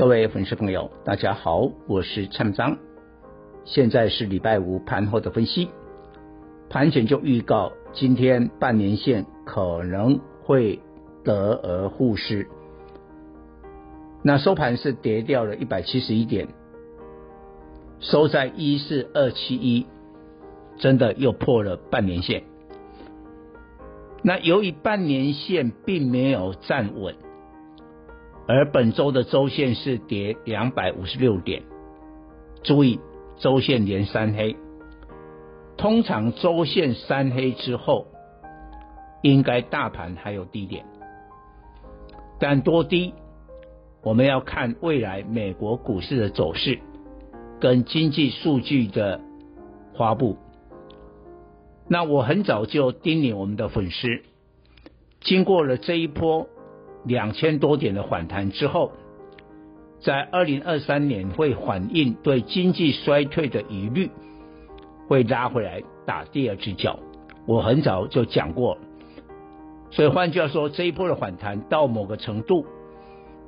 各位粉丝朋友，大家好，我是蔡明彰。现在是礼拜五盘后的分析，盘前就预告今天半年线可能会得而复失。那收盘是跌掉了一百七十一点，收在一四二七一，真的又破了半年线。那由于半年线并没有站稳。而本周的周线是跌两百五十六点，注意周线连三黑。通常周线三黑之后，应该大盘还有低点，但多低，我们要看未来美国股市的走势跟经济数据的发布。那我很早就叮咛我们的粉丝，经过了这一波。两千多点的反弹之后，在二零二三年会反映对经济衰退的疑虑，会拉回来打第二只脚。我很早就讲过，所以换句话说，这一波的反弹到某个程度，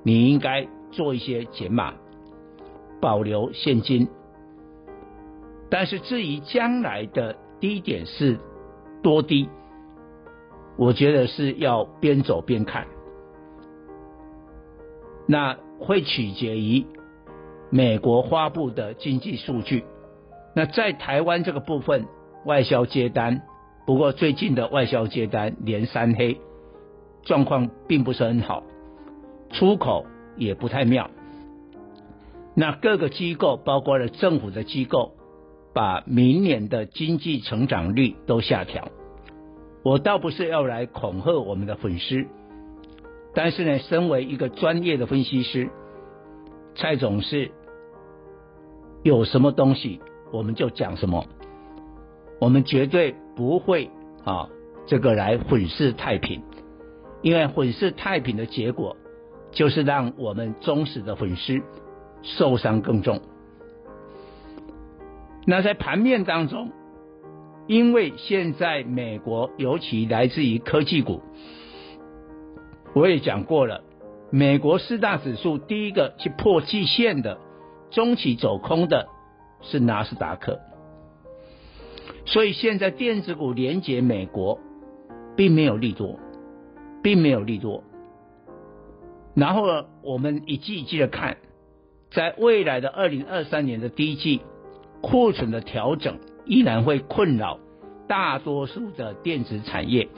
你应该做一些减码，保留现金。但是至于将来的低点是多低，我觉得是要边走边看。那会取决于美国发布的经济数据。那在台湾这个部分，外销接单，不过最近的外销接单连三黑，状况并不是很好，出口也不太妙。那各个机构，包括了政府的机构，把明年的经济成长率都下调。我倒不是要来恐吓我们的粉丝。但是呢，身为一个专业的分析师，蔡总是有什么东西我们就讲什么，我们绝对不会啊这个来粉饰太平，因为粉饰太平的结果就是让我们忠实的粉丝受伤更重。那在盘面当中，因为现在美国尤其来自于科技股。我也讲过了，美国四大指数第一个去破季线的，中期走空的是纳斯达克，所以现在电子股连接美国，并没有利多，并没有利多。然后呢，我们一季一季的看，在未来的二零二三年的第一季，库存的调整依然会困扰大多数的电子产业，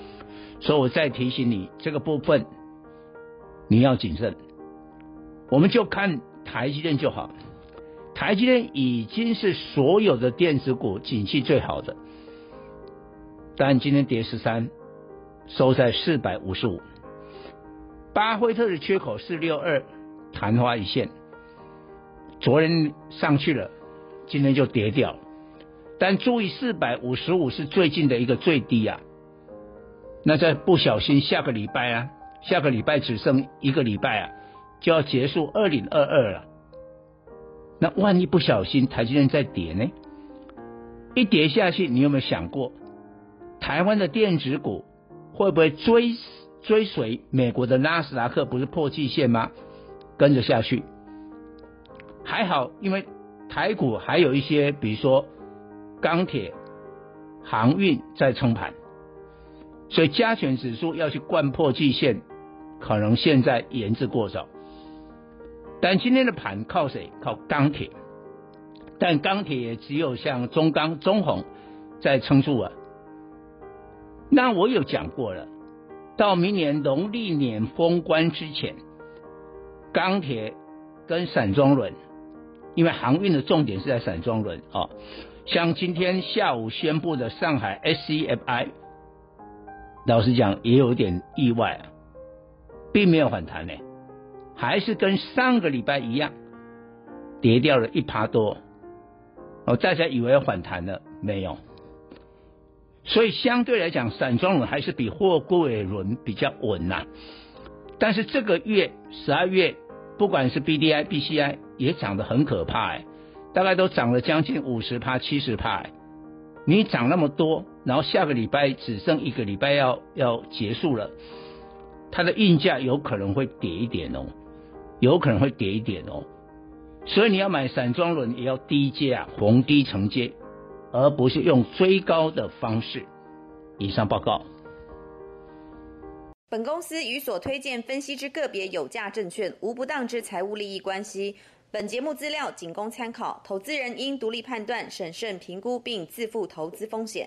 所以我再提醒你这个部分。你要谨慎，我们就看台积电就好。台积电已经是所有的电子股景气最好的，但今天跌十三，收在四百五十五。巴菲特的缺口四六二，昙花一现。昨天上去了，今天就跌掉。但注意，四百五十五是最近的一个最低啊。那在不小心，下个礼拜啊。下个礼拜只剩一个礼拜啊，就要结束二零二二了。那万一不小心台积电再跌呢？一跌下去，你有没有想过，台湾的电子股会不会追追随美国的纳斯达克？不是破季线吗？跟着下去。还好，因为台股还有一些，比如说钢铁、航运在撑盘，所以加权指数要去灌破季线。可能现在言之过早，但今天的盘靠谁？靠钢铁，但钢铁也只有像中钢、中鸿在撑住啊。那我有讲过了，到明年农历年封关之前，钢铁跟散装轮，因为航运的重点是在散装轮啊，像今天下午宣布的上海 SCFI，老实讲也有点意外啊。并没有反弹呢，还是跟上个礼拜一样。跌掉了一趴多，哦，大家以为要反弹了，没有。所以相对来讲，散装轮还是比货柜轮比较稳呐、但是这个月十二月，不管是 BDI、BCI 也涨得很可怕哎，大概都涨了将近五十趴、七十趴。哎你涨那么多，然后下个礼拜只剩一个礼拜要要结束了，它的运价有可能会跌一点哦，有可能会跌一点哦。所以你要买散装轮也要低价逢低承接。而不是用追高的方式。以上报告。本公司与所推荐分析之个别有价证券无不当之财务利益关系。本节目资料仅供参考，投资人应独立判断、审慎评估并自负投资风险。